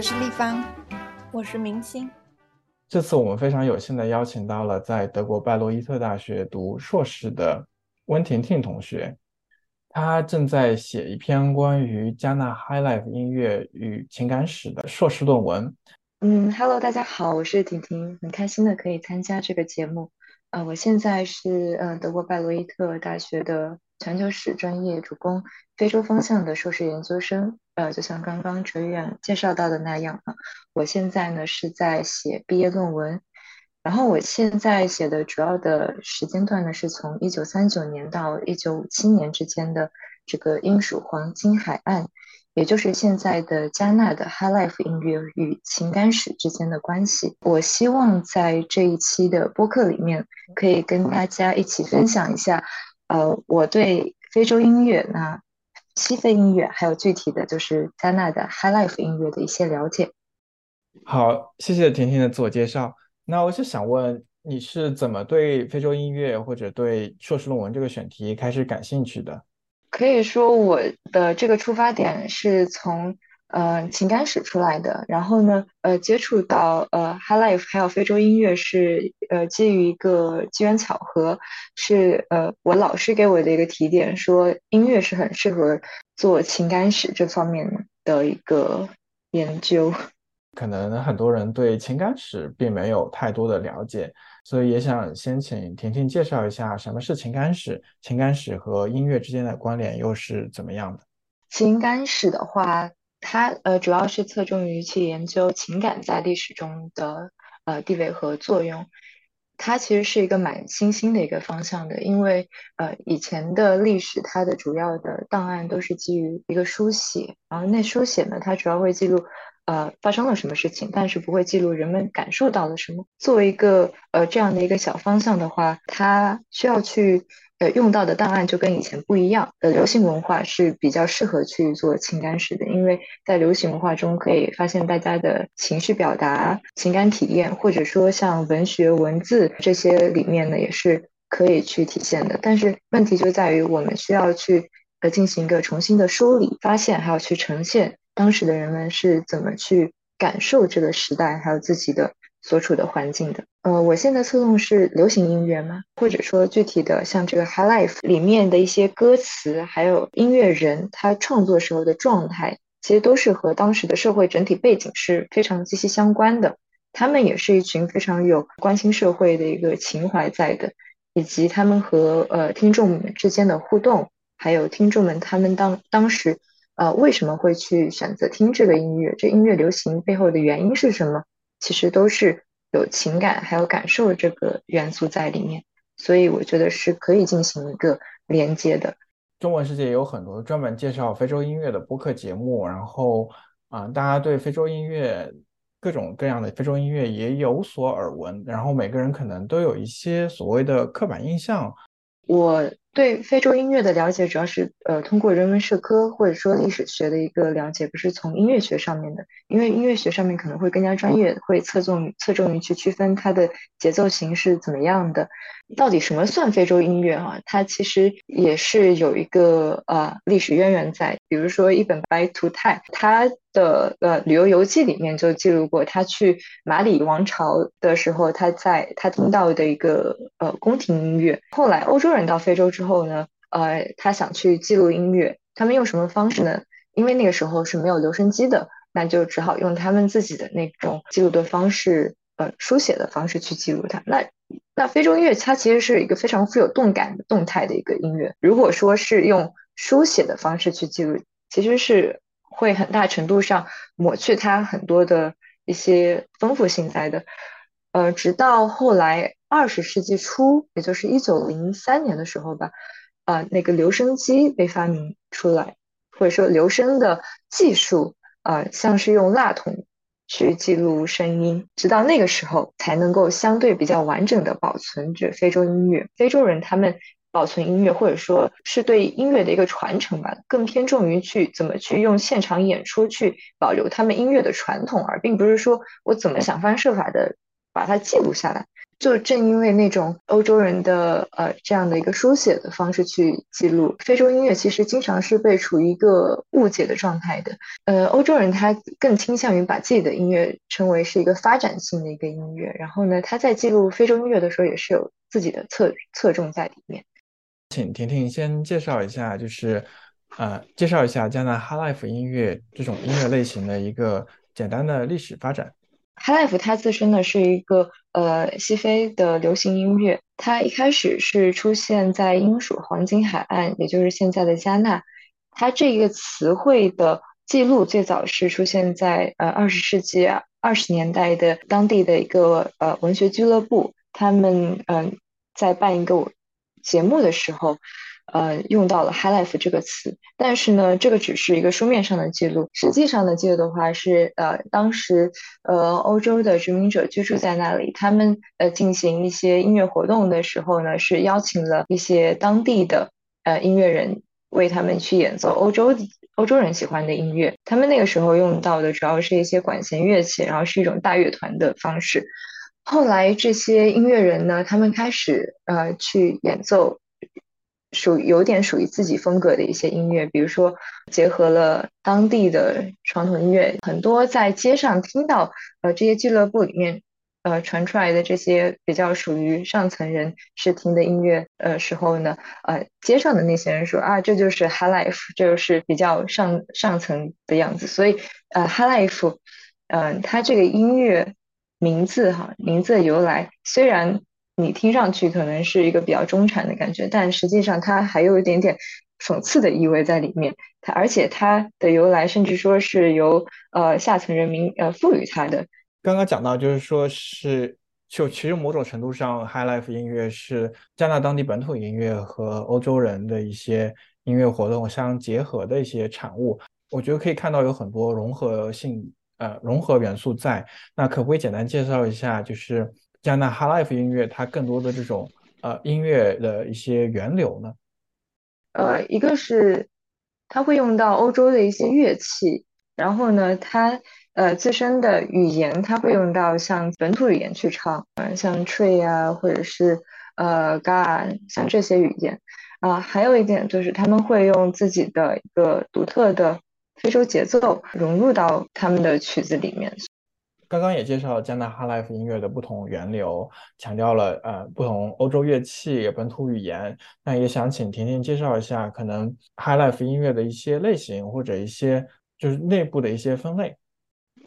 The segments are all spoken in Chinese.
我是立方，我是明星。这次我们非常有幸的邀请到了在德国拜洛伊特大学读硕士的温婷婷同学，她正在写一篇关于加纳 High Life 音乐与情感史的硕士论文。嗯，Hello，大家好，我是婷婷，很开心的可以参加这个节目。呃，我现在是呃德国拜洛伊特大学的。全球史专业主攻非洲方向的硕士研究生，呃，就像刚刚哲远介绍到的那样啊，我现在呢是在写毕业论文，然后我现在写的主要的时间段呢是从一九三九年到一九五七年之间的这个英属黄金海岸，也就是现在的加纳的 High Life 音乐与情感史之间的关系。我希望在这一期的播客里面可以跟大家一起分享一下。呃，我对非洲音乐、那西非音乐，还有具体的就是加纳的 High Life 音乐的一些了解。好，谢谢婷婷的自我介绍。那我就想问，你是怎么对非洲音乐或者对硕士论文这个选题开始感兴趣的？可以说，我的这个出发点是从。呃，情感史出来的，然后呢，呃，接触到呃 High Life 还有非洲音乐是呃基于一个机缘巧合，是呃我老师给我的一个提点，说音乐是很适合做情感史这方面的一个研究。可能很多人对情感史并没有太多的了解，所以也想先请婷婷介绍一下什么是情感史，情感史和音乐之间的关联又是怎么样的？情感史的话。它呃主要是侧重于去研究情感在历史中的呃地位和作用。它其实是一个蛮新兴的一个方向的，因为呃以前的历史它的主要的档案都是基于一个书写，然后那书写呢它主要会记录呃发生了什么事情，但是不会记录人们感受到了什么。作为一个呃这样的一个小方向的话，它需要去。呃，用到的档案就跟以前不一样。呃，流行文化是比较适合去做情感史的，因为在流行文化中可以发现大家的情绪表达、情感体验，或者说像文学文字这些里面呢，也是可以去体现的。但是问题就在于，我们需要去呃进行一个重新的梳理、发现，还要去呈现当时的人们是怎么去感受这个时代，还有自己的。所处的环境的，呃，我现在侧重是流行音乐吗？或者说具体的像这个 High Life 里面的一些歌词，还有音乐人他创作时候的状态，其实都是和当时的社会整体背景是非常息息相关的。他们也是一群非常有关心社会的一个情怀在的，以及他们和呃听众之间的互动，还有听众们他们当当时呃为什么会去选择听这个音乐，这音乐流行背后的原因是什么？其实都是有情感还有感受这个元素在里面，所以我觉得是可以进行一个连接的。中文世界有很多专门介绍非洲音乐的播客节目，然后啊，大家对非洲音乐各种各样的非洲音乐也有所耳闻，然后每个人可能都有一些所谓的刻板印象。我。对非洲音乐的了解，主要是呃通过人文社科或者说历史学的一个了解，不是从音乐学上面的。因为音乐学上面可能会更加专业，会侧重侧重于去区分它的节奏型是怎么样的。到底什么算非洲音乐？哈，它其实也是有一个呃历史渊源在。比如说一本白图泰，他的呃旅游游记里面就记录过，他去马里王朝的时候，他在他听到的一个呃宫廷音乐。后来欧洲人到非洲之后呢，呃，他想去记录音乐，他们用什么方式呢？因为那个时候是没有留声机的，那就只好用他们自己的那种记录的方式，呃，书写的方式去记录它。那那非洲音乐它其实是一个非常富有动感的动态的一个音乐。如果说是用书写的方式去记录，其实是会很大程度上抹去它很多的一些丰富性在的。呃，直到后来二十世纪初，也就是一九零三年的时候吧，啊，那个留声机被发明出来，或者说留声的技术，啊，像是用蜡筒去记录声音，直到那个时候才能够相对比较完整的保存着非洲音乐。非洲人他们。保存音乐，或者说是对音乐的一个传承吧，更偏重于去怎么去用现场演出去保留他们音乐的传统，而并不是说我怎么想方设法的把它记录下来。就正因为那种欧洲人的呃这样的一个书写的方式去记录非洲音乐，其实经常是被处于一个误解的状态的。呃，欧洲人他更倾向于把自己的音乐称为是一个发展性的一个音乐，然后呢，他在记录非洲音乐的时候也是有自己的侧侧重在里面。请婷婷先介绍一下，就是呃，介绍一下加纳哈 life 音乐这种音乐类型的一个简单的历史发展。High Life 它自身呢是一个呃西非的流行音乐，它一开始是出现在英属黄金海岸，也就是现在的加纳。它这个词汇的记录最早是出现在呃二十世纪二十年代的当地的一个呃文学俱乐部，他们嗯在办一个节目的时候。呃，用到了 high life 这个词，但是呢，这个只是一个书面上的记录，实际上的记录的话是，呃，当时呃欧洲的殖民者居住在那里，他们呃进行一些音乐活动的时候呢，是邀请了一些当地的呃音乐人为他们去演奏欧洲欧洲人喜欢的音乐，他们那个时候用到的主要是一些管弦乐器，然后是一种大乐团的方式。后来这些音乐人呢，他们开始呃去演奏。属有点属于自己风格的一些音乐，比如说结合了当地的传统音乐，很多在街上听到呃这些俱乐部里面呃传出来的这些比较属于上层人士听的音乐呃时候呢，呃街上的那些人说啊这就是 high life，这就是比较上上层的样子，所以呃 high life，嗯它这个音乐名字哈名字的由来虽然。你听上去可能是一个比较中产的感觉，但实际上它还有一点点讽刺的意味在里面。它而且它的由来甚至说是由呃下层人民呃赋予它的。刚刚讲到就是说是就其实某种程度上，High Life 音乐是加拿大当地本土音乐和欧洲人的一些音乐活动相结合的一些产物。我觉得可以看到有很多融合性呃融合元素在。那可不可以简单介绍一下就是？加拿大 life 音乐，它更多的这种呃音乐的一些源流呢？呃，一个是它会用到欧洲的一些乐器，然后呢，它呃自身的语言，它会用到像本土语言去唱，嗯，像 Tree 啊，或者是呃 Ga，像这些语言啊。还有一点就是他们会用自己的一个独特的非洲节奏融入到他们的曲子里面。刚刚也介绍了加拿大 High Life 音乐的不同源流，强调了呃不同欧洲乐器、本土语言。那也想请婷婷介绍一下可能 High Life 音乐的一些类型或者一些就是内部的一些分类。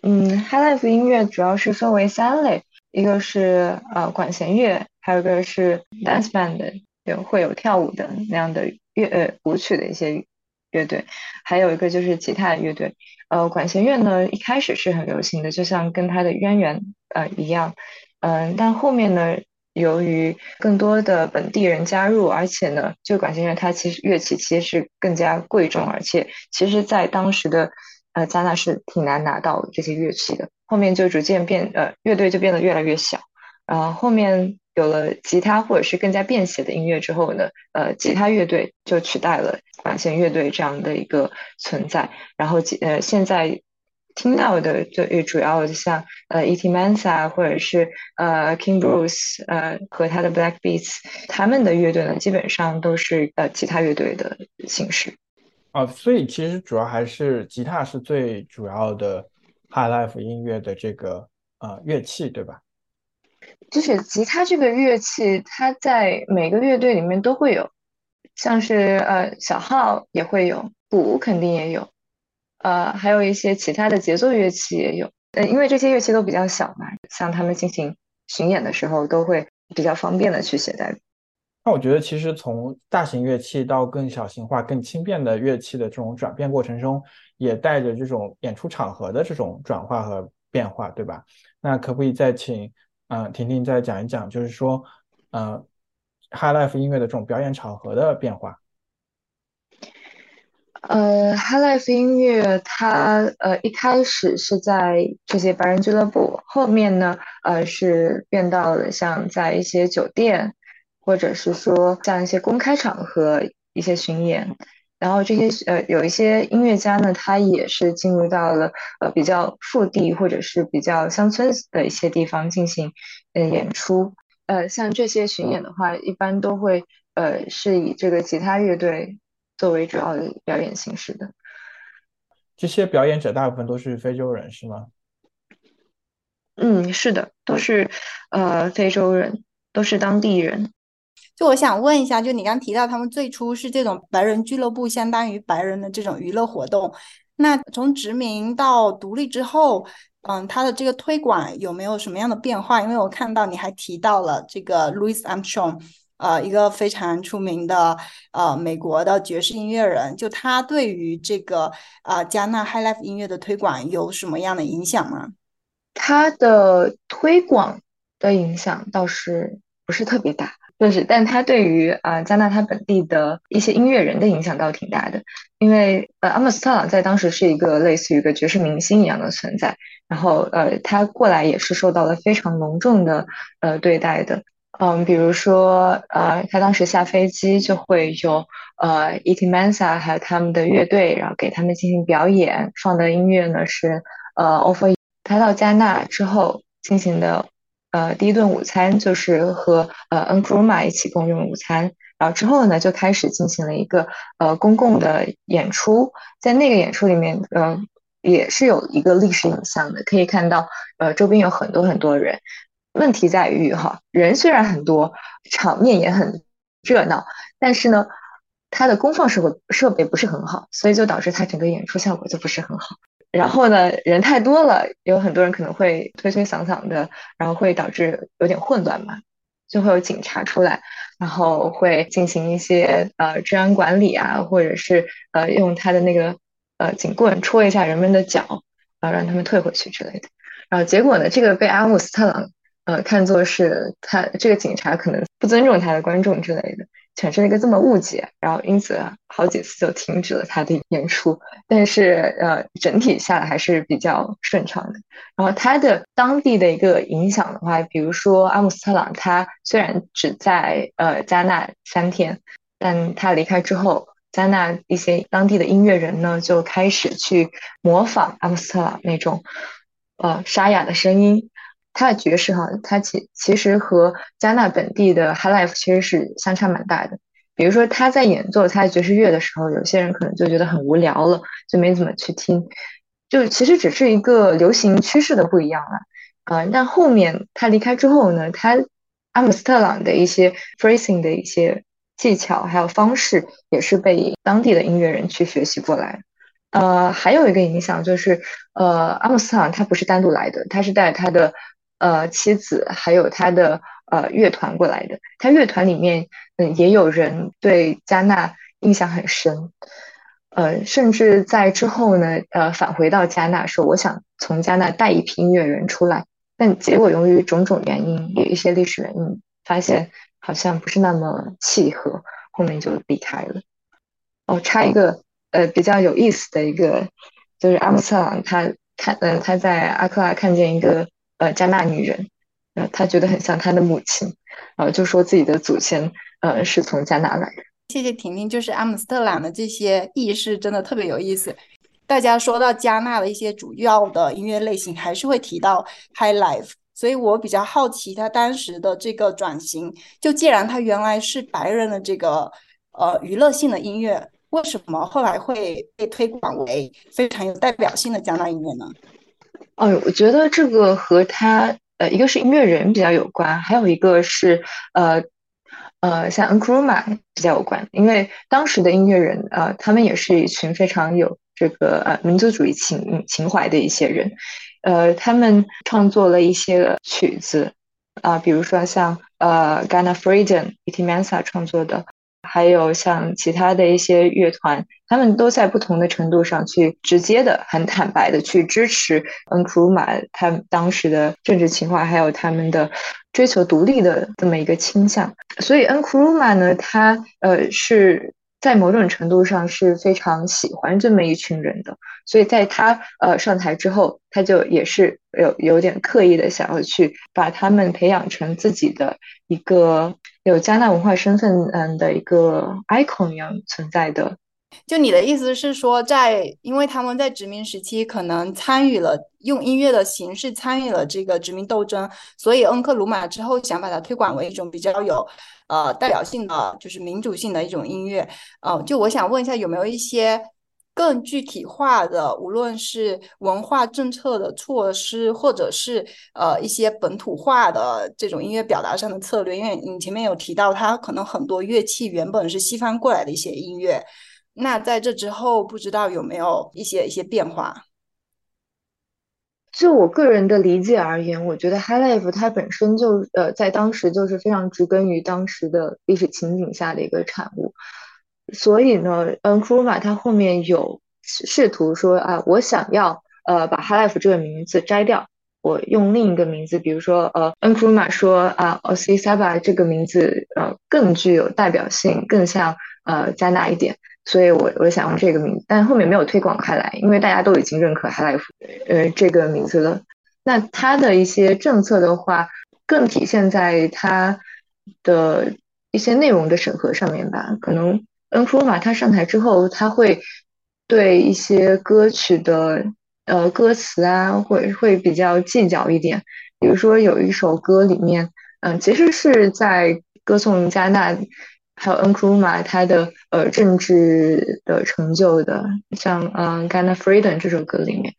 嗯，High Life 音乐主要是分为三类，一个是呃管弦乐，还有一个是 dance band，有会有跳舞的那样的乐呃舞曲的一些乐队，还有一个就是吉他乐队。呃，管弦乐呢一开始是很流行的，就像跟它的渊源呃一样，嗯，但后面呢，由于更多的本地人加入，而且呢，就管弦乐它其实乐器其实是更加贵重，而且其实在当时的呃加纳是挺难拿到这些乐器的。后面就逐渐变呃乐队就变得越来越小，然后后面有了吉他或者是更加便携的音乐之后呢，呃，吉他乐队就取代了。管弦乐队这样的一个存在，然后呃，现在听到的最主要像呃 E.T. Mansa 或者是呃 King Bruce 呃和他的 Black Beats，他们的乐队呢基本上都是呃吉他乐队的形式。啊，所以其实主要还是吉他是最主要的 High Life 音乐的这个呃乐器，对吧？就是吉他这个乐器，它在每个乐队里面都会有。像是呃小号也会有，鼓肯定也有，呃还有一些其他的节奏乐器也有，呃因为这些乐器都比较小嘛，像他们进行巡演的时候都会比较方便的去携带。那我觉得其实从大型乐器到更小型化、更轻便的乐器的这种转变过程中，也带着这种演出场合的这种转化和变化，对吧？那可不可以再请嗯婷婷再讲一讲，就是说呃。High Life 音乐的这种表演场合的变化。呃，High Life 音乐它呃一开始是在这些白人俱乐部，后面呢呃是变到了像在一些酒店，或者是说像一些公开场合一些巡演，然后这些呃有一些音乐家呢，他也是进入到了呃比较腹地或者是比较乡村的一些地方进行呃演出。呃，像这些巡演的话，一般都会呃是以这个吉他乐队作为主要的表演形式的。这些表演者大部分都是非洲人，是吗？嗯，是的，都是呃非洲人，都是当地人。就我想问一下，就你刚提到他们最初是这种白人俱乐部，相当于白人的这种娱乐活动。那从殖民到独立之后，嗯，它的这个推广有没有什么样的变化？因为我看到你还提到了这个 Louis Armstrong，呃，一个非常出名的呃美国的爵士音乐人，就他对于这个啊加纳 High Life 音乐的推广有什么样的影响吗？他的推广的影响倒是不是特别大。就是，但他对于啊加纳他本地的一些音乐人的影响倒挺大的，因为呃阿姆斯特朗在当时是一个类似于一个爵士明星一样的存在，然后呃他过来也是受到了非常隆重的呃对待的，嗯，比如说呃他当时下飞机就会有呃 E.T. Mansa 还有他们的乐队，然后给他们进行表演，放的音乐呢是呃 Offer，他到加纳之后进行的。呃，第一顿午餐就是和呃 n k r u m a 一起共用午餐，然后之后呢就开始进行了一个呃公共的演出，在那个演出里面，呃也是有一个历史影像的，可以看到呃周边有很多很多人。问题在于哈，人虽然很多，场面也很热闹，但是呢，它的功放设备设备不是很好，所以就导致它整个演出效果就不是很好。然后呢，人太多了，有很多人可能会推推搡搡的，然后会导致有点混乱嘛，就会有警察出来，然后会进行一些呃治安管理啊，或者是呃用他的那个呃警棍戳一下人们的脚，然后让他们退回去之类的。然后结果呢，这个被阿姆斯特朗呃看作是他这个警察可能不尊重他的观众之类的。产生了一个这么误解，然后因此好几次就停止了他的演出。但是呃，整体下来还是比较顺畅的。然后他的当地的一个影响的话，比如说阿姆斯特朗，他虽然只在呃加纳三天，但他离开之后，加纳一些当地的音乐人呢就开始去模仿阿姆斯特朗那种呃沙哑的声音。他的爵士哈，他其其实和加纳本地的 High Life 其实是相差蛮大的。比如说他在演奏他的爵士乐的时候，有些人可能就觉得很无聊了，就没怎么去听。就其实只是一个流行趋势的不一样了。呃，但后面他离开之后呢，他阿姆斯特朗的一些 phrasing 的一些技巧还有方式，也是被当地的音乐人去学习过来。呃，还有一个影响就是，呃，阿姆斯特朗他不是单独来的，他是带他的。呃，妻子还有他的呃乐团过来的，他乐团里面嗯也有人对加纳印象很深，呃，甚至在之后呢，呃返回到加纳说我想从加纳带一批音乐人出来，但结果由于种种原因，有一些历史原因，发现好像不是那么契合，后面就离开了。哦，插一个呃比较有意思的一个，就是阿姆斯特朗他看呃他在阿克拉看见一个。呃，加纳女人，呃，他觉得很像他的母亲，呃就说自己的祖先，呃，是从加纳来的。谢谢婷婷，就是阿姆斯特朗的这些轶事真的特别有意思。大家说到加纳的一些主要的音乐类型，还是会提到 High Life，所以我比较好奇他当时的这个转型。就既然他原来是白人的这个呃娱乐性的音乐，为什么后来会被推广为非常有代表性的加纳音乐呢？哦，我觉得这个和他呃，一个是音乐人比较有关，还有一个是呃呃，像 n k r u m a 比较有关，因为当时的音乐人呃，他们也是一群非常有这个呃民族主义情情怀的一些人，呃，他们创作了一些曲子啊，比如说像呃 Ghana Freedom Iti Mensa 创作的。还有像其他的一些乐团，他们都在不同的程度上去直接的、很坦白的去支持 Nkrumah 他当时的政治情怀，还有他们的追求独立的这么一个倾向。所以 Nkrumah 呢，他呃是在某种程度上是非常喜欢这么一群人的。所以在他呃上台之后，他就也是有有点刻意的想要去把他们培养成自己的一个。有加纳文化身份嗯的一个 icon 一样存在的就你的意思是说，在因为他们在殖民时期可能参与了用音乐的形式参与了这个殖民斗争，所以恩克鲁玛之后想把它推广为一种比较有呃代表性的，就是民主性的一种音乐。呃，就我想问一下，有没有一些更具体化的，无论是文化政策的措施，或者是呃一些本土化的这种音乐表达上的策略？因为你前面有提到，它可能很多乐器原本是西方过来的一些音乐。那在这之后，不知道有没有一些一些变化？就我个人的理解而言，我觉得 High Life 它本身就呃在当时就是非常植根于当时的历史情景下的一个产物。所以呢，嗯 k r u m a 它后面有试图说啊，我想要呃把 High Life 这个名字摘掉，我用另一个名字，比如说呃 n k r u m a 说啊 o s i s a b a 这个名字呃更具有代表性，更像呃加纳一点。所以我我想用这个名字，但后面没有推广开来，因为大家都已经认可 High Life 呃这个名字了。那它的一些政策的话，更体现在它的一些内容的审核上面吧。可能 N f u m a 他上台之后，他会对一些歌曲的呃歌词啊，会会比较计较一点。比如说有一首歌里面，嗯，其实是在歌颂加纳。还有 Nkrumah 他的呃政治的成就的，像嗯《Ghana Freedom》这首歌里面，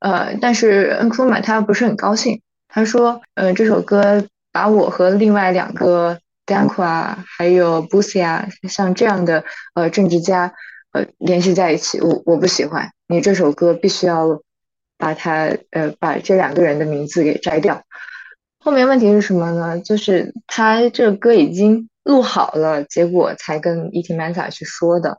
呃，但是 Nkrumah 他不是很高兴，他说，呃，这首歌把我和另外两个 Dankwa 还有 Busia 像这样的呃政治家呃联系在一起，我我不喜欢，你这首歌必须要把它呃把这两个人的名字给摘掉。后面问题是什么呢？就是他这个歌已经。录好了，结果才跟 E.T. Masa 去说的。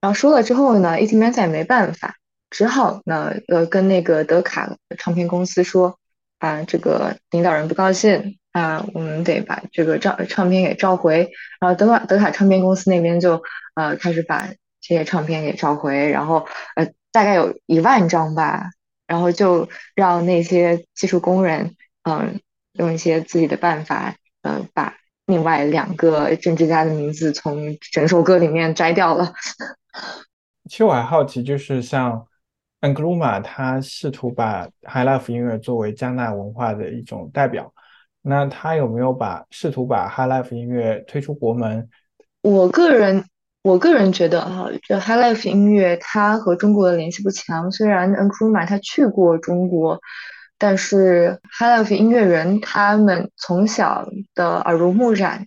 然后说了之后呢，E.T. Masa 也没办法，只好呢，呃，跟那个德卡唱片公司说，啊，这个领导人不高兴啊，我们得把这个照唱片给召回。然后德卡德卡唱片公司那边就呃开始把这些唱片给召回，然后呃大概有一万张吧，然后就让那些技术工人嗯用一些自己的办法嗯把。另外两个政治家的名字从整首歌里面摘掉了。其实我还好奇，就是像 Angluma，他试图把 High Life 音乐作为加纳文化的一种代表，那他有没有把试图把 High Life 音乐推出国门？我个人，我个人觉得哈，这 High Life 音乐它和中国的联系不强。虽然 Angluma 他去过中国。但是 High Life 音乐人他们从小的耳濡目染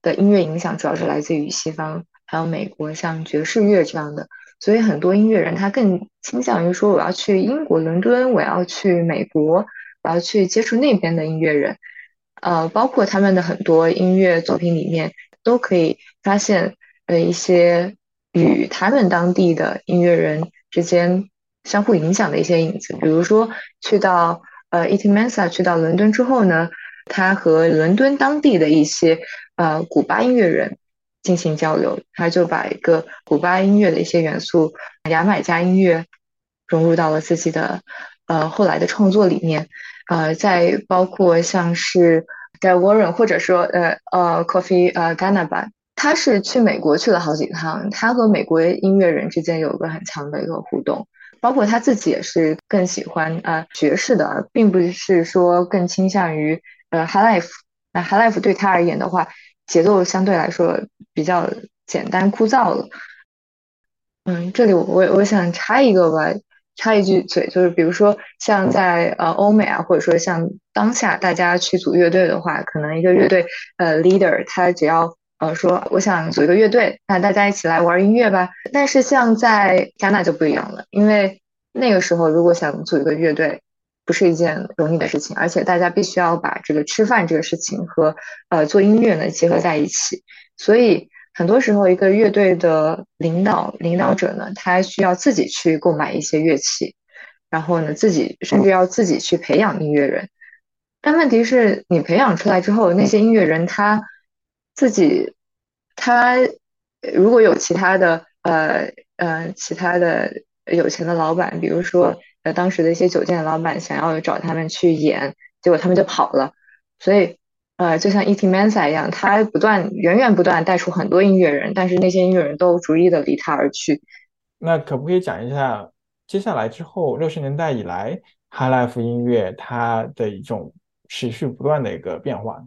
的音乐影响，主要是来自于西方，还有美国，像爵士乐这样的。所以很多音乐人他更倾向于说，我要去英国伦敦，我要去美国，我要去接触那边的音乐人。呃，包括他们的很多音乐作品里面，都可以发现呃一些与他们当地的音乐人之间。相互影响的一些影子，比如说去到呃 E.T. Masa 去到伦敦之后呢，他和伦敦当地的一些呃古巴音乐人进行交流，他就把一个古巴音乐的一些元素，牙买加音乐融入到了自己的呃后来的创作里面，呃，再包括像是 d a Warren 或者说呃呃 Coffee 呃 Ghana 吧，他是去美国去了好几趟，他和美国音乐人之间有个很强的一个互动。包括他自己也是更喜欢呃爵士的，并不是说更倾向于呃 High Life。那 High Life 对他而言的话，节奏相对来说比较简单枯燥了。嗯，这里我我想插一个吧，插一句嘴，就是比如说像在呃欧美啊，或者说像当下大家去组乐队的话，可能一个乐队呃 leader 他只要。呃，说我想组一个乐队，那大家一起来玩音乐吧。但是像在加纳就不一样了，因为那个时候如果想组一个乐队，不是一件容易的事情，而且大家必须要把这个吃饭这个事情和呃做音乐呢结合在一起。所以很多时候，一个乐队的领导领导者呢，他需要自己去购买一些乐器，然后呢自己甚至要自己去培养音乐人。但问题是你培养出来之后，那些音乐人他。自己，他如果有其他的呃呃其他的有钱的老板，比如说呃当时的一些酒店的老板想要找他们去演，结果他们就跑了，所以呃，就像 e t m a n s a 一样，他不断源源不断带出很多音乐人，但是那些音乐人都逐一的离他而去。那可不可以讲一下接下来之后六十年代以来 High Life 音乐它的一种持续不断的一个变化？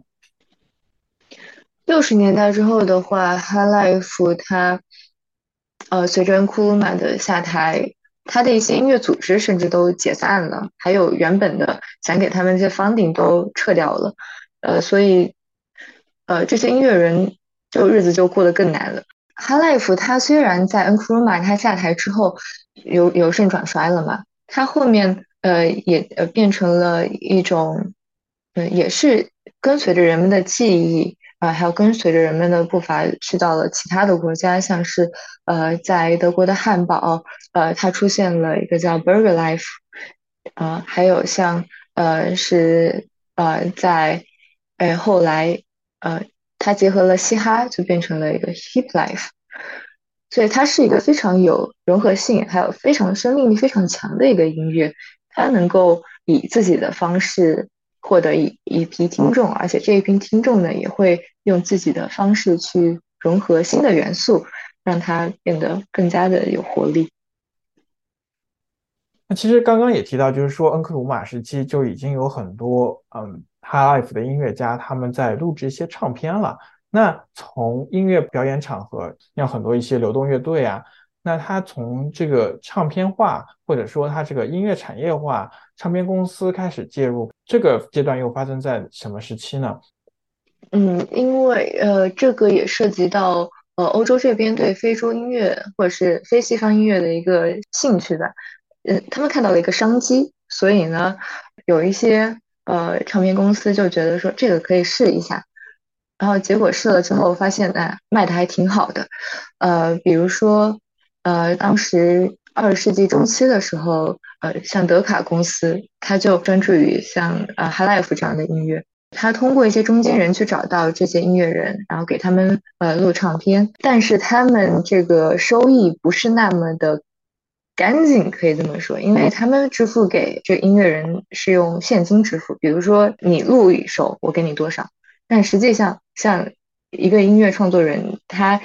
六十年代之后的话，High Life 它呃随着 Nkrumah 的下台。他的一些音乐组织甚至都解散了，还有原本的想给他们这些 funding 都撤掉了，呃，所以，呃，这些音乐人就日子就过得更难了。High Life 他虽然在 Nkrumah 他下台之后由由盛转衰了嘛，他后面呃也呃变成了一种，嗯，也是跟随着人们的记忆。啊，还有跟随着人们的步伐去到了其他的国家，像是呃，在德国的汉堡，呃，它出现了一个叫 Burger Life，啊，还有像呃是呃在哎后来呃它结合了嘻哈，就变成了一个 Hip Life，所以它是一个非常有融合性，还有非常生命力非常强的一个音乐，它能够以自己的方式。获得一一批听众，而且这一批听众呢，也会用自己的方式去融合新的元素，让它变得更加的有活力。那其实刚刚也提到，就是说恩克鲁马时期就已经有很多嗯，High Life 的音乐家他们在录制一些唱片了。那从音乐表演场合，像很多一些流动乐队啊。那他从这个唱片化，或者说他这个音乐产业化，唱片公司开始介入，这个阶段又发生在什么时期呢？嗯，因为呃，这个也涉及到呃欧洲这边对非洲音乐或者是非西方音乐的一个兴趣吧。嗯，他们看到了一个商机，所以呢，有一些呃唱片公司就觉得说这个可以试一下，然后结果试了之后发现，哎，卖的还挺好的。呃，比如说。呃，当时二十世纪中期的时候，呃，像德卡公司，他就专注于像呃 High Life 这样的音乐。他通过一些中间人去找到这些音乐人，然后给他们呃录唱片。但是他们这个收益不是那么的赶紧，可以这么说，因为他们支付给这音乐人是用现金支付。比如说你录一首，我给你多少。但实际上，像一个音乐创作人，他。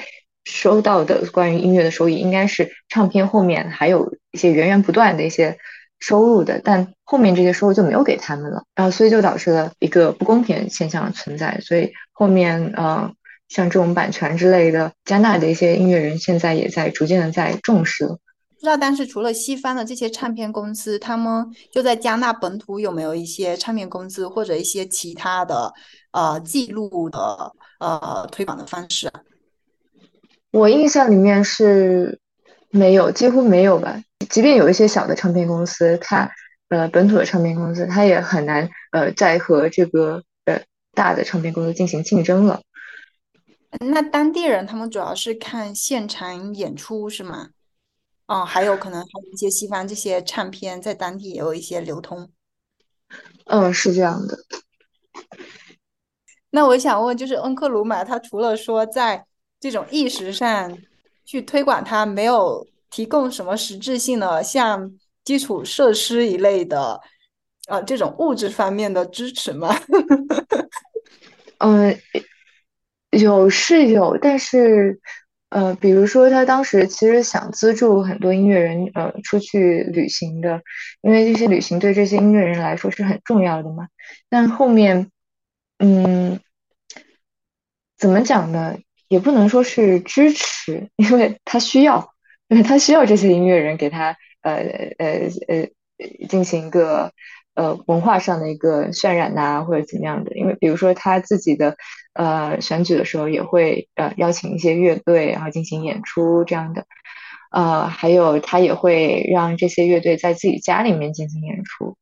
收到的关于音乐的收益，应该是唱片后面还有一些源源不断的一些收入的，但后面这些收入就没有给他们了，然后所以就导致了一个不公平现象存在。所以后面呃，像这种版权之类的，加纳的一些音乐人现在也在逐渐的在重视了。不知道当时除了西方的这些唱片公司，他们就在加纳本土有没有一些唱片公司或者一些其他的呃记录的呃推广的方式啊？我印象里面是没有，几乎没有吧。即便有一些小的唱片公司，它呃本土的唱片公司，它也很难呃再和这个呃大的唱片公司进行竞争了。那当地人他们主要是看现场演出是吗？哦，还有可能还有一些西方这些唱片在当地也有一些流通。嗯，是这样的。那我想问，就是恩克鲁玛，他除了说在这种意识上去推广它，没有提供什么实质性的，像基础设施一类的，呃，这种物质方面的支持吗？嗯，有是有，但是呃，比如说他当时其实想资助很多音乐人呃出去旅行的，因为这些旅行对这些音乐人来说是很重要的嘛。但后面，嗯，怎么讲呢？也不能说是支持，因为他需要，因为他需要这些音乐人给他呃呃呃进行一个呃文化上的一个渲染呐，或者怎么样的。因为比如说他自己的呃选举的时候，也会呃邀请一些乐队，然后进行演出这样的。呃，还有他也会让这些乐队在自己家里面进行演出，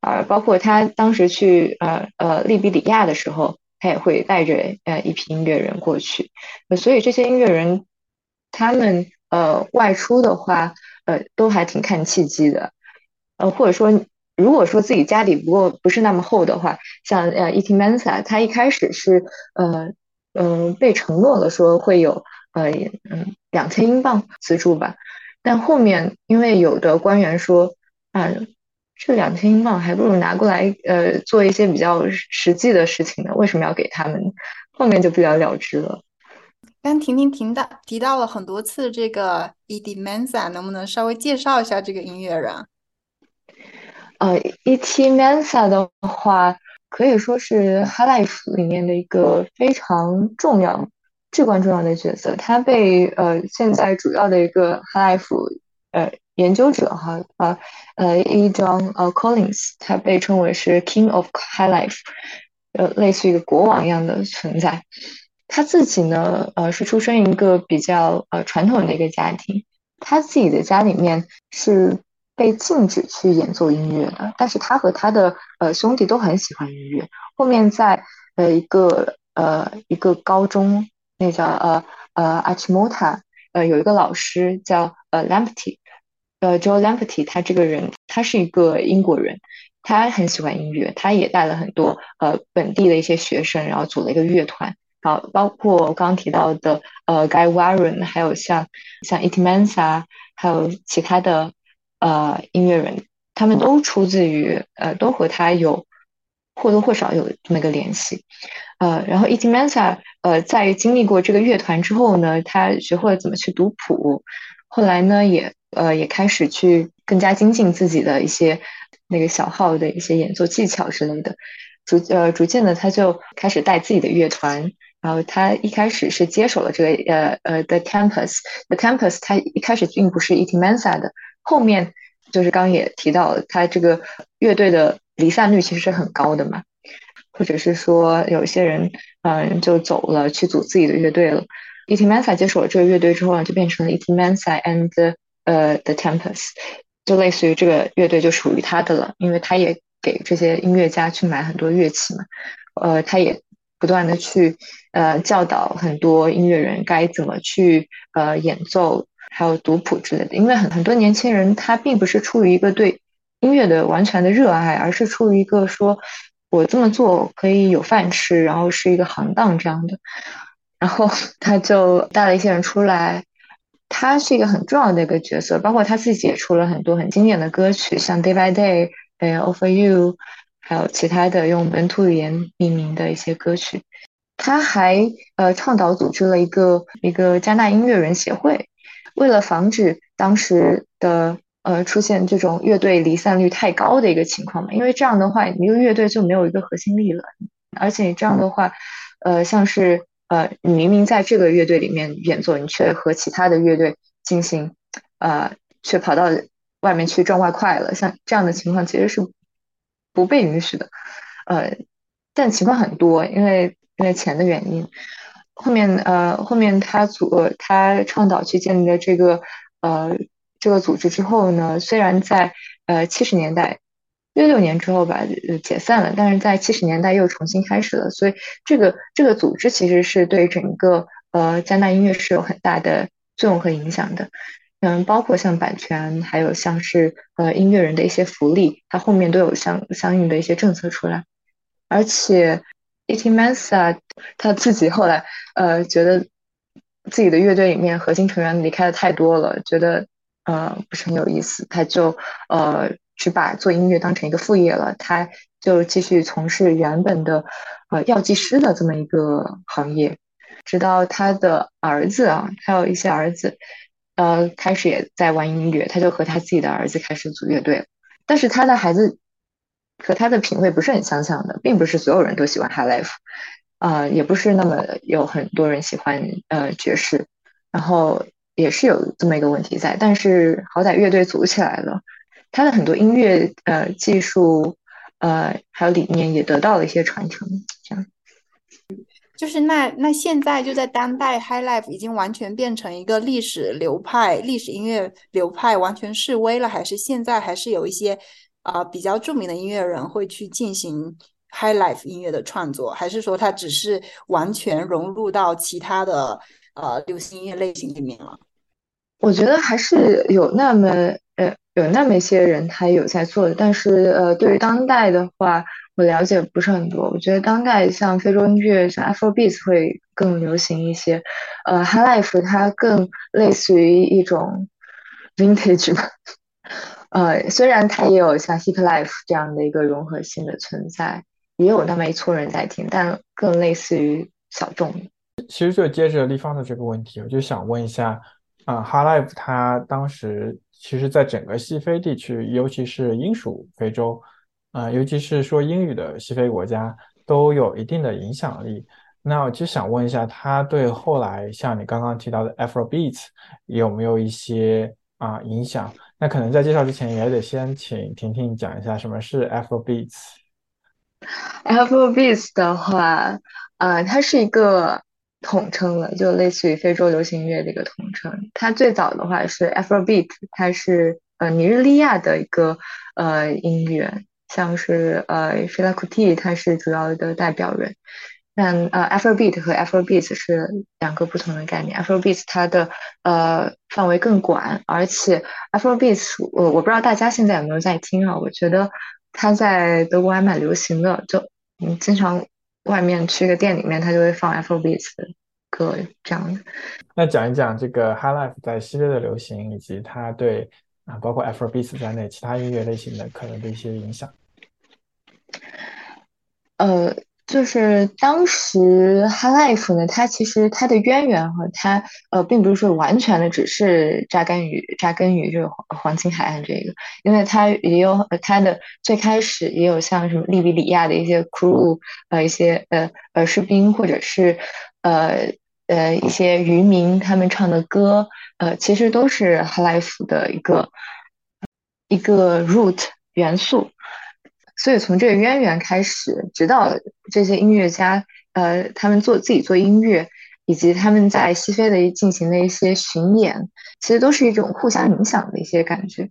啊，包括他当时去呃呃利比里亚的时候。他也会带着呃一批音乐人过去，所以这些音乐人他们呃外出的话，呃都还挺看契机的，呃或者说如果说自己家底不够不是那么厚的话，像呃 E.T. Mensa，他一开始是呃嗯被承诺了说会有呃嗯两千英镑资助吧，但后面因为有的官员说啊这两千英镑还不如拿过来呃做一些比较实际的事情呢，为什么要给他们？后面就不了了之了。刚婷婷提到提到了很多次这个 E.D. Mensa，能不能稍微介绍一下这个音乐人？呃，E.T. Mensa 的话，可以说是 High Life 里面的一个非常重要、至关重要的角色。他被呃现在主要的一个 High Life 呃研究者哈啊呃 E. John 呃 Collins，他被称为是 King of High Life，呃类似于一个国王一样的存在。他自己呢，呃，是出生一个比较呃传统的一个家庭。他自己的家里面是被禁止去演奏音乐的，但是他和他的呃兄弟都很喜欢音乐。后面在呃一个呃一个高中，那叫呃呃 Achimota，呃有一个老师叫呃 Lampty，呃 Joe Lamptey，他这个人他是一个英国人，他很喜欢音乐，他也带了很多呃本地的一些学生，然后组了一个乐团。好，包括刚刚提到的呃，Guy Warren，还有像像 Iti Mensa，还有其他的呃音乐人，他们都出自于呃，都和他有或多或少有这么个联系。呃，然后 Etimansa 呃，在经历过这个乐团之后呢，他学会了怎么去读谱，后来呢，也呃也开始去更加精进自己的一些那个小号的一些演奏技巧之类的，逐呃逐渐的他就开始带自己的乐团。然后他一开始是接手了这个呃呃 The Tempest，The Tempest 他一开始并不是 Etimansa 的，后面就是刚也提到他这个乐队的离散率其实是很高的嘛，或者是说有一些人嗯就走了去组自己的乐队了，E.T. Mensa 接手了这个乐队之后呢，就变成了 E.T. Mensa and 呃 The Tempest，就类似于这个乐队就属于他的了，因为他也给这些音乐家去买很多乐器嘛，呃他也。不断的去呃教导很多音乐人该怎么去呃演奏，还有读谱之类的。因为很很多年轻人他并不是出于一个对音乐的完全的热爱，而是出于一个说我这么做可以有饭吃，然后是一个行当这样的。然后 他就带了一些人出来，他是一个很重要的一个角色，包括他自己也出了很多很经典的歌曲，像 Day by Day，呃，Over You。还有其他的用本土语言命名的一些歌曲，他还呃倡导组织了一个一个加纳音乐人协会，为了防止当时的呃出现这种乐队离散率太高的一个情况嘛，因为这样的话，一个乐队就没有一个核心力了，而且这样的话，呃像是呃你明明在这个乐队里面演奏，你却和其他的乐队进行呃却跑到外面去赚外快了，像这样的情况其实是。不被允许的，呃，但情况很多，因为因为钱的原因。后面呃，后面他组他倡导去建立了这个呃这个组织之后呢，虽然在呃七十年代六六年之后吧解散了，但是在七十年代又重新开始了。所以这个这个组织其实是对整个呃加拿大音乐是有很大的作用和影响的。嗯，包括像版权，还有像是呃音乐人的一些福利，它后面都有相相应的一些政策出来。而且，E.T. Mensa 他自己后来呃觉得自己的乐队里面核心成员离开的太多了，觉得呃不是很有意思，他就呃去把做音乐当成一个副业了，他就继续从事原本的呃药剂师的这么一个行业，直到他的儿子啊，还有一些儿子。呃，开始也在玩音乐，他就和他自己的儿子开始组乐队。但是他的孩子和他的品味不是很相像的，并不是所有人都喜欢 High Life，啊，也不是那么有很多人喜欢呃爵士，然后也是有这么一个问题在。但是好歹乐队组起来了，他的很多音乐呃技术呃还有理念也得到了一些传承，这样。就是那那现在就在当代，High Life 已经完全变成一个历史流派、历史音乐流派，完全式微了，还是现在还是有一些啊比较著名的音乐人会去进行 High Life 音乐的创作，还是说它只是完全融入到其他的呃流行音乐类型里面了？我觉得还是有那么呃有那么一些人他有在做的，但是呃对于当代的话。我了解不是很多，我觉得当代像非洲音乐，像 Afrobeat 会更流行一些。呃，High Life 它更类似于一种 Vintage 吧。呃，虽然它也有像 Hip Life 这样的一个融合性的存在，也有那么一撮人在听，但更类似于小众。其实就接着立方的这个问题，我就想问一下，啊，High Life 它当时其实在整个西非地区，尤其是英属非洲，啊，尤其是说英语的西非国家，都有一定的影响力。那我就想问一下，它对后来像你刚刚提到的 Afrobeats 有没有一些啊影响？那可能在介绍之前，也得先请婷婷讲一下什么是 Afrobeats。Afrobeats 的话，呃，它是一个统称了，就类似于非洲流行音乐的一个统称。它最早的话是 Afrobeat，它是呃尼日利亚的一个呃音乐，像是呃 Fela Kuti，他是主要的代表人。但呃，Afrobeat 和 Afrobeat 是两个不同的概念。Afrobeat 它的呃范围更广，而且 Afrobeat，我我不知道大家现在有没有在听啊？我觉得它在德国还蛮流行的，就你经常外面去一个店里面，它就会放 Afrobeats 的歌这样的。那讲一讲这个 High Life 在西非的流行，以及它对啊包括 Afrobeats 在内其他音乐类型的可能的一些影响。呃。就是当时 High Life 呢，它其实它的渊源和它呃，并不是说完全的只是扎根于扎根于这个黄黄金海岸这个，因为它也有它的最开始也有像什么利比里亚的一些 crew 呃一些呃呃士兵或者是呃呃一些渔民他们唱的歌呃其实都是 High Life 的一个一个 root 元素。所以从这个渊源开始，直到这些音乐家，呃，他们做自己做音乐，以及他们在西非的进行的一些巡演，其实都是一种互相影响的一些感觉。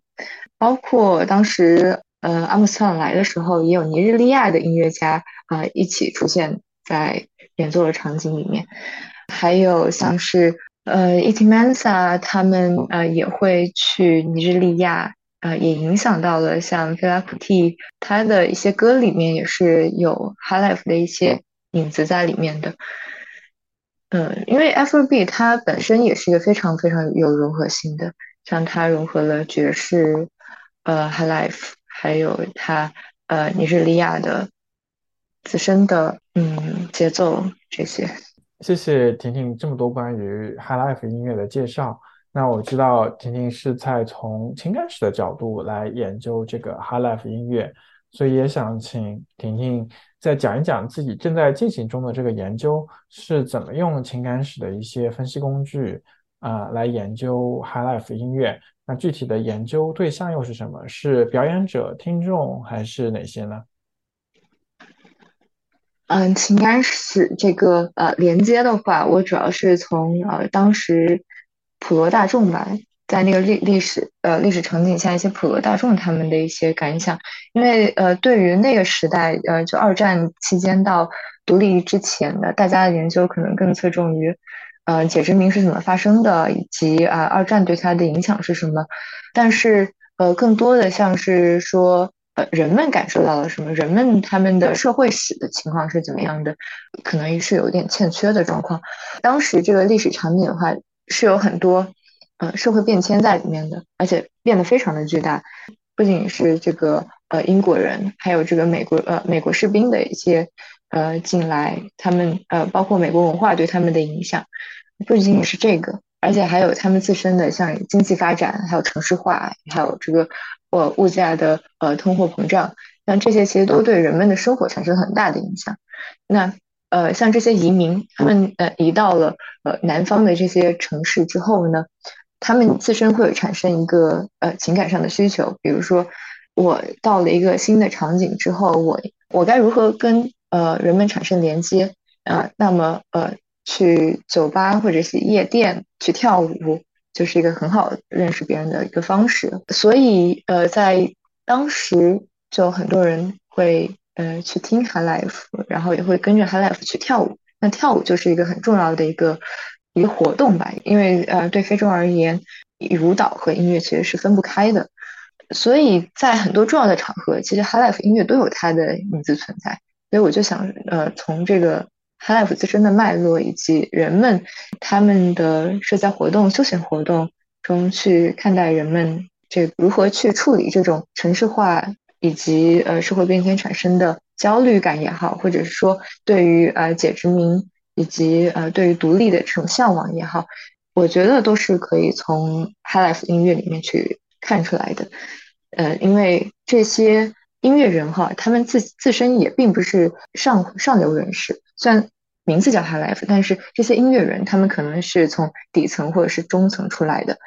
包括当时，呃，阿姆斯特朗来的时候，也有尼日利亚的音乐家啊一起出现在演奏的场景里面，还有像是呃伊提曼萨他们呃也会去尼日利亚。呃，也影响到了像菲拉普 T，他的一些歌里面也是有 High Life 的一些影子在里面的。嗯，因为 FRB 它本身也是一个非常非常有融合性的，像它融合了爵士、呃 High Life，还有它呃尼日利亚的自身的嗯节奏这些。谢谢婷婷这么多关于 High Life 音乐的介绍。那我知道婷婷是在从情感史的角度来研究这个 High Life 音乐，所以也想请婷婷再讲一讲自己正在进行中的这个研究是怎么用情感史的一些分析工具啊来研究 High Life 音乐。那具体的研究对象又是什么？是表演者、听众还是哪些呢？嗯，情感史这个呃连接的话，我主要是从呃当时。普罗大众吧，在那个历历史呃历史场景下，一些普罗大众他们的一些感想，因为呃对于那个时代呃就二战期间到独立之前的大家的研究可能更侧重于呃解殖民是怎么发生的，以及啊二战对它的影响是什么，但是呃更多的像是说呃人们感受到了什么，人们他们的社会史的情况是怎么样的，可能是有点欠缺的状况。当时这个历史场景的话。是有很多，呃，社会变迁在里面的，而且变得非常的巨大。不仅是这个呃英国人，还有这个美国呃美国士兵的一些呃进来，他们呃包括美国文化对他们的影响，不仅仅是这个，而且还有他们自身的像经济发展，还有城市化，还有这个呃物价的呃通货膨胀，像这些其实都对人们的生活产生很大的影响。那。呃，像这些移民，他们呃移到了呃南方的这些城市之后呢，他们自身会产生一个呃情感上的需求，比如说我到了一个新的场景之后，我我该如何跟呃人们产生连接啊？那么呃去酒吧或者是夜店去跳舞，就是一个很好认识别人的一个方式。所以呃在当时就很多人会。呃，去听 High Life，然后也会跟着 High Life 去跳舞。那跳舞就是一个很重要的一个一个活动吧，因为呃，对非洲而言，舞蹈和音乐其实是分不开的。所以在很多重要的场合，其实 High Life 音乐都有它的影子存在。所以我就想，呃，从这个 High Life 自身的脉络以及人们他们的社交活动、休闲活动中去看待人们这如何去处理这种城市化以及呃社会变迁产生的焦虑感也好，或者是说对于呃解殖民以及呃对于独立的这种向往也好，我觉得都是可以从 High Life 音乐里面去看出来的。呃，因为这些音乐人哈，他们自自身也并不是上上流人士，虽然名字叫 High Life，但是这些音乐人他们可能是从底层或者是中层出来的。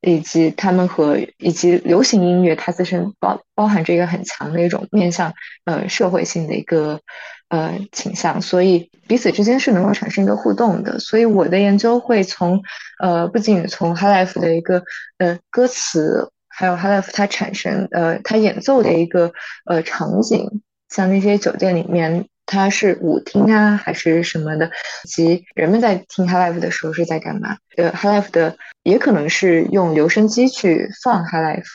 以及他们和以及流行音乐，它自身包包含着一个很强的一种面向呃社会性的一个呃倾向，所以彼此之间是能够产生一个互动的。所以我的研究会从呃不仅从 High Life 的一个呃歌词，还有 High Life 它产生呃它演奏的一个呃场景，像那些酒店里面。它是舞厅啊，还是什么的？以及人们在听 High Life 的时候是在干嘛？呃，High Life 的也可能是用留声机去放 High Life，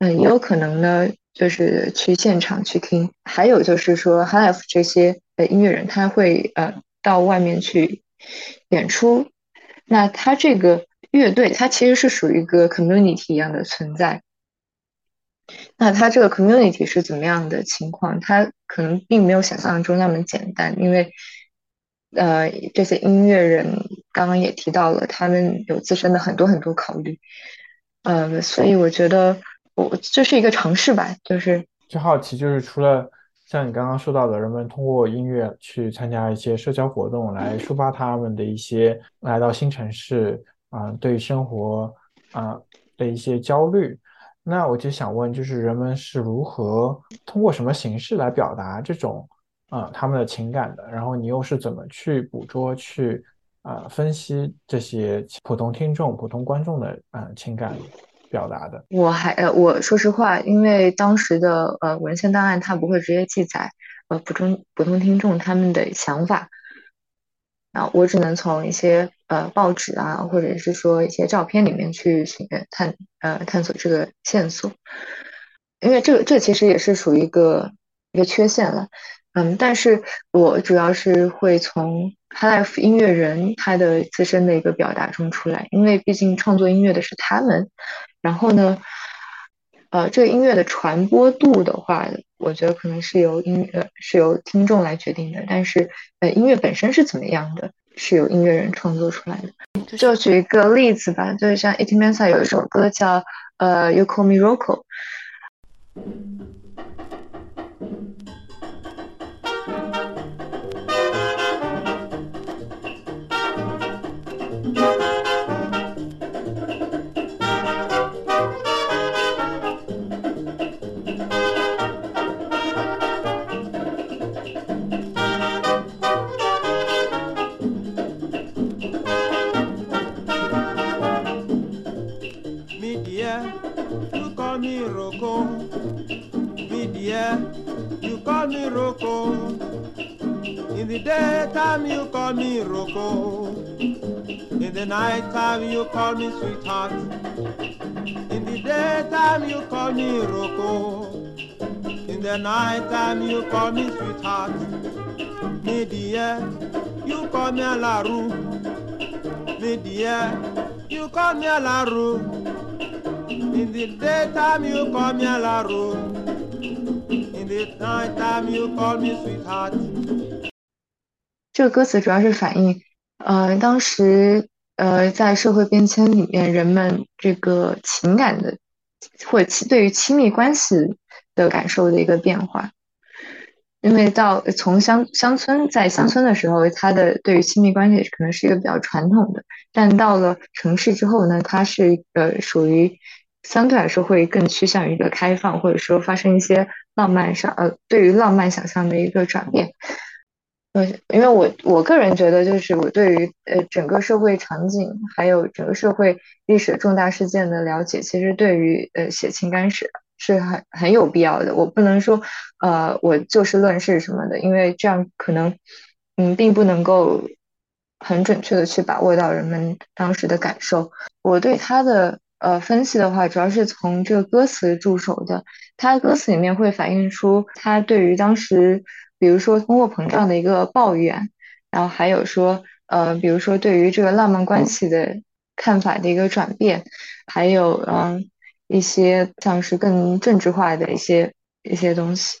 嗯，也有可能呢，就是去现场去听。还有就是说，High Life 这些呃音乐人他会呃到外面去演出，那他这个乐队它其实是属于一个 community 一样的存在。那他这个 community 是怎么样的情况？他可能并没有想象中那么简单，因为，呃，这些音乐人刚刚也提到了，他们有自身的很多很多考虑，呃，所以我觉得我这是一个尝试吧，就是就好奇，就是除了像你刚刚说到的，人们通过音乐去参加一些社交活动，来抒发他们的一些来到新城市啊，对生活啊的一些焦虑。那我就想问，就是人们是如何通过什么形式来表达这种啊他们的情感的？然后你又是怎么去捕捉、去啊分析这些普通听众、普通观众的啊情感表达的？我还呃，我说实话，因为当时的呃文献档案它不会直接记载呃普通普通听众他们的想法。啊，我只能从一些呃报纸啊，或者是说一些照片里面去寻探呃探索这个线索，因为这个这其实也是属于一个一个缺陷了，嗯，但是我主要是会从 hi Life 音乐人他的自身的一个表达中出来，因为毕竟创作音乐的是他们，然后呢。呃，这个音乐的传播度的话，我觉得可能是由音乐是由听众来决定的。但是，呃，音乐本身是怎么样的，是由音乐人创作出来的。就举一个例子吧，就是像 Iti Mensah 有一首歌叫呃 You Call Me Rocco。Daytime you call me Rocco. In the night time you call me sweetheart. In the daytime you call me Rocco. In the night time you call me sweetheart. Me dear, you call me a la rue. Me dear, you call me a la rue. In the daytime you call me a la rue. In 这个歌词主要是反映，呃，当时呃在社会变迁里面，人们这个情感的或者对于亲密关系的感受的一个变化。因为到从乡乡村在乡村的时候，他的对于亲密关系可能是一个比较传统的，但到了城市之后呢，它是呃属于相对来说会更趋向于一个开放，或者说发生一些浪漫上呃对于浪漫想象的一个转变。呃，因为我我个人觉得，就是我对于呃整个社会场景，还有整个社会历史重大事件的了解，其实对于呃写情感史是很很有必要的。我不能说呃我就事论事什么的，因为这样可能嗯并不能够很准确的去把握到人们当时的感受。我对他的呃分析的话，主要是从这个歌词入手的。他歌词里面会反映出他对于当时。比如说通货膨胀的一个抱怨，然后还有说，呃，比如说对于这个浪漫关系的看法的一个转变，还有嗯，一些像是更政治化的一些一些东西。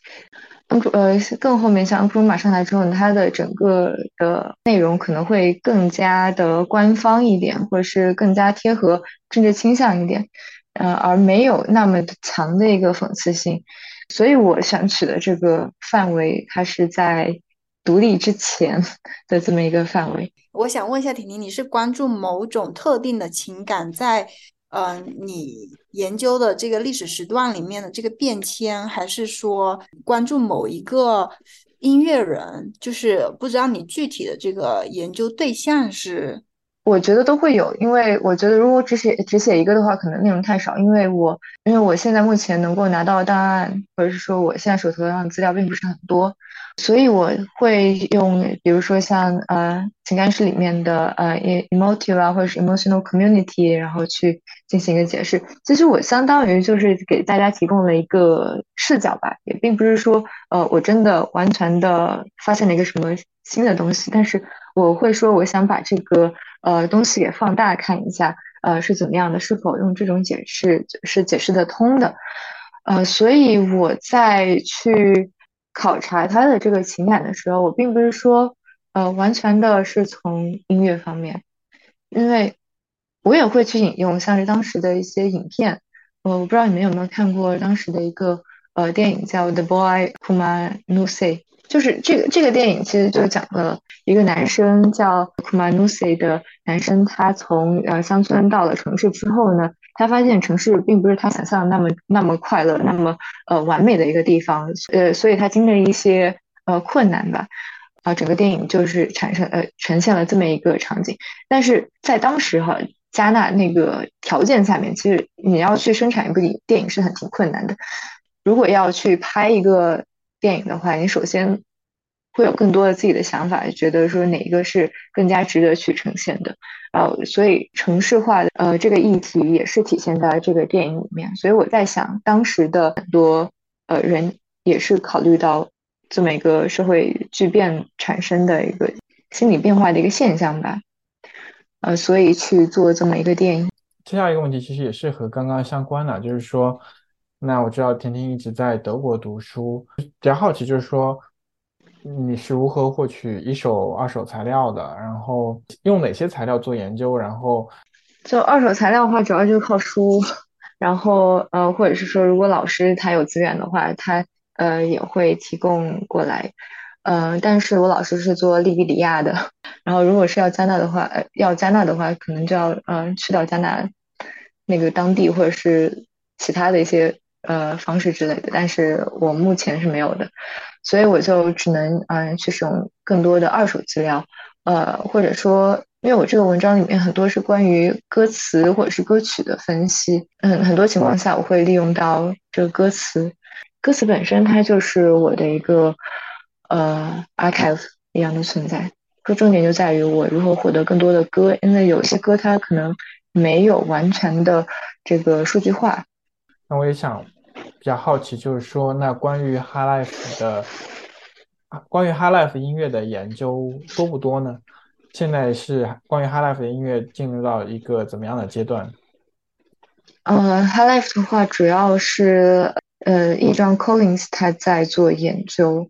呃，更后面像恩普鲁马上来之后，它的整个的内容可能会更加的官方一点，或者是更加贴合政治倾向一点，呃，而没有那么强的一个讽刺性。所以我想取的这个范围，它是在独立之前的这么一个范围。我想问一下婷婷，你是关注某种特定的情感在？嗯，你研究的这个历史时段里面的这个变迁，还是说关注某一个音乐人？就是不知道你具体的这个研究对象是？我觉得都会有，因为我觉得如果只写只写一个的话，可能内容太少。因为我因为我现在目前能够拿到的档案，或者是说我现在手头上的资料并不是很多。所以我会用，比如说像呃情感史里面的呃 emotive 啊，或者是 emotional community，然后去进行一个解释。其实我相当于就是给大家提供了一个视角吧，也并不是说呃我真的完全的发现了一个什么新的东西，但是我会说我想把这个呃东西给放大看一下，呃是怎么样的，是否用这种解释是解释得通的，呃，所以我在去。考察他的这个情感的时候，我并不是说，呃，完全的是从音乐方面，因为我也会去引用像是当时的一些影片，呃，我不知道你们有没有看过当时的一个呃电影叫《The Boy Who m a n u s e》。就是这个这个电影其实就讲了一个男生叫 Kumanusi 的男生，他从呃乡村到了城市之后呢，他发现城市并不是他想象的那么那么快乐，那么呃完美的一个地方，呃，所以他经历了一些呃困难吧，啊，整个电影就是产生呃呈现了这么一个场景。但是在当时哈加纳那个条件下面，其实你要去生产一部电影是很挺困难的，如果要去拍一个。电影的话，你首先会有更多的自己的想法，觉得说哪一个是更加值得去呈现的，呃，所以城市化的呃这个议题也是体现在这个电影里面。所以我在想，当时的很多呃人也是考虑到这么一个社会巨变产生的一个心理变化的一个现象吧，呃，所以去做这么一个电影。接下来一个问题其实也是和刚刚相关的，就是说。那我知道甜甜一直在德国读书，比较好奇就是说你是如何获取一手、二手材料的，然后用哪些材料做研究，然后就二手材料的话，主要就是靠书，然后呃，或者是说如果老师他有资源的话，他呃也会提供过来，呃，但是我老师是做利比里亚的，然后如果是要加纳的话，呃，要加纳的话，可能就要嗯去到加纳那个当地或者是其他的一些。呃，方式之类的，但是我目前是没有的，所以我就只能嗯去使用更多的二手资料，呃，或者说，因为我这个文章里面很多是关于歌词或者是歌曲的分析，嗯，很多情况下我会利用到这个歌词，歌词本身它就是我的一个呃 archive 一样的存在，说重点就在于我如何获得更多的歌，因为有些歌它可能没有完全的这个数据化，我也想。比较好奇，就是说，那关于 High Life 的，关于 High Life 音乐的研究多不多呢？现在是关于 High Life 的音乐进入到一个怎么样的阶段？呃，High Life 的话，主要是呃，一张 Collins 他在做研究，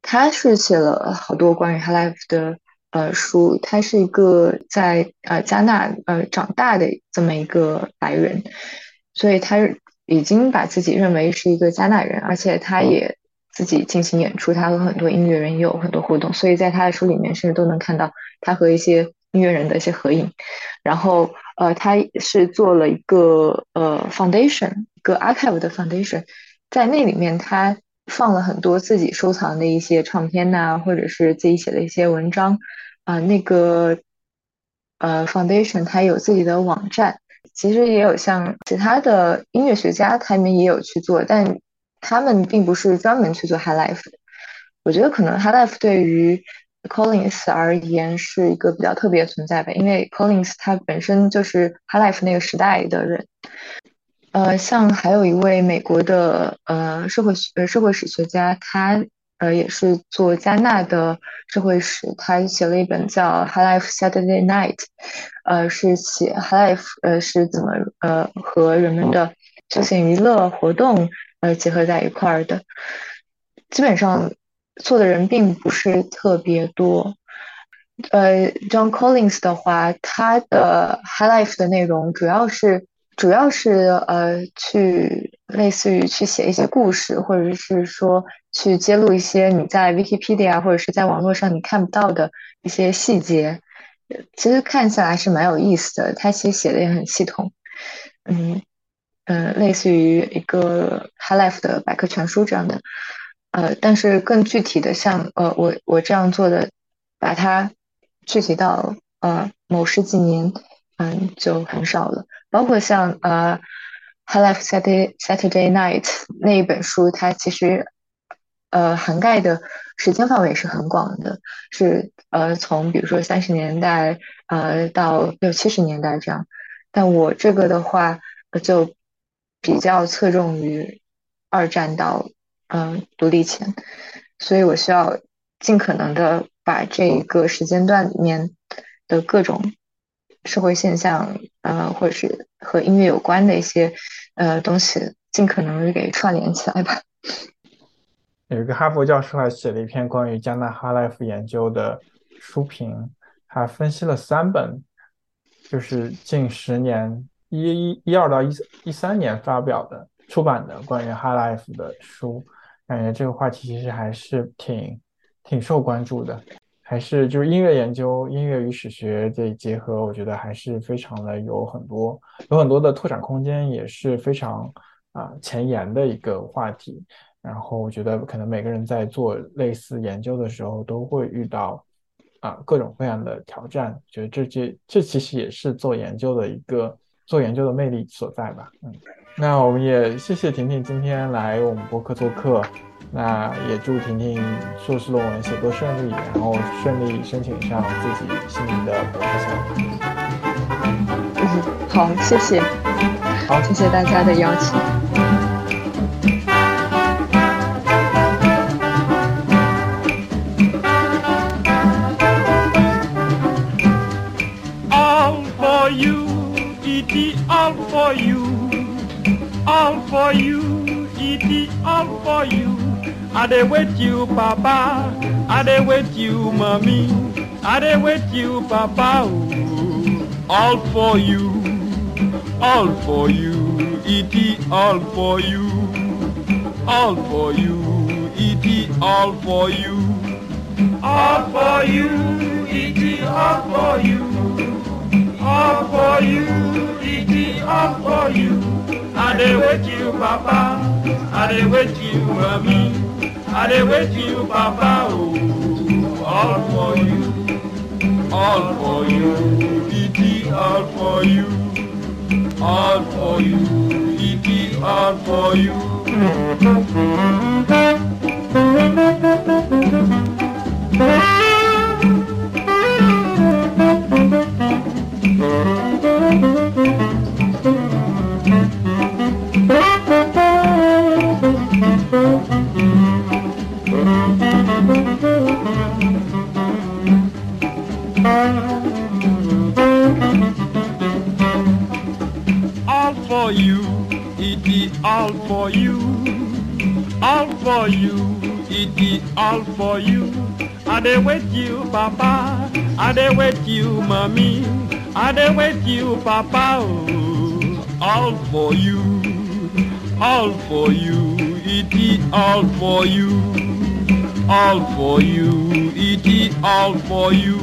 他是写了好多关于 High Life 的呃书，他是一个在呃加纳呃长大的这么一个白人，所以他。已经把自己认为是一个加拿大人，而且他也自己进行演出，他和很多音乐人也有很多互动，所以在他的书里面甚至都能看到他和一些音乐人的一些合影。然后，呃，他是做了一个呃 foundation，一个 archive 的 foundation，在那里面他放了很多自己收藏的一些唱片呐，或者是自己写的一些文章啊。那个呃 foundation 它有自己的网站。其实也有像其他的音乐学家，他们也有去做，但他们并不是专门去做 High Life。我觉得可能 High Life 对于 Collins 而言是一个比较特别的存在吧，因为 Collins 他本身就是 High Life 那个时代的人。呃，像还有一位美国的呃社会学社会史学家，他。呃，也是做加纳的社会史，他写了一本叫《High Life Saturday Night》，呃，是写 High Life，呃，是怎么呃和人们的休闲娱乐活动呃结合在一块儿的，基本上做的人并不是特别多。呃，John Collins 的话，他的 High Life 的内容主要是主要是呃去类似于去写一些故事，或者是说去揭露一些你在 Wikipedia 或者是在网络上你看不到的一些细节。其实看起来是蛮有意思的，他其实写的也很系统，嗯嗯，类似于一个 High Life 的百科全书这样的，呃，但是更具体的，像呃我我这样做的，把它具体到呃某十几年，嗯，就很少了。包括像呃 High Life Saturday Saturday Night 那一本书，它其实呃涵盖的。时间范围是很广的，是呃从比如说三十年代呃到六七十年代这样，但我这个的话就比较侧重于二战到嗯独立前，所以我需要尽可能的把这一个时间段里面的各种社会现象呃或者是和音乐有关的一些呃东西，尽可能的给串联起来吧。有一个哈佛教授还写了一篇关于加纳哈莱夫研究的书评，他分析了三本，就是近十年一一一二到一一三年发表的出版的关于哈莱夫的书，感觉这个话题其实还是挺挺受关注的，还是就是音乐研究、音乐与史学这结合，我觉得还是非常的有很多有很多的拓展空间，也是非常啊前沿的一个话题。然后我觉得可能每个人在做类似研究的时候都会遇到啊各种各样的挑战，觉得这这这其实也是做研究的一个做研究的魅力所在吧。嗯，那我们也谢谢婷婷今天来我们博客做客，那也祝婷婷硕士论文写作顺利，然后顺利申请上自己心仪的博士项目。嗯，好，谢谢，好，谢谢大家的邀请。For you, it is all for you. I dey wait you, Papa. I dey wait you, Mommy. I dey wait you, Papa. Ooh. All for you, all for you, it is all for you, all for you, it is all for you, all for you, it is all for you, all for you all for you. I dey wait you, Papa. I dey wait you, Mommy. I dey wait you, Papa. Oh, all for you, all for you. It all for you, all for you. It all for you. It is all for you. I dey wait you, Papa. I dey wait you, Mommy. I dey wait you, Papa. Oh, all for you, all for you. It is all for you, all for you. It is all for you.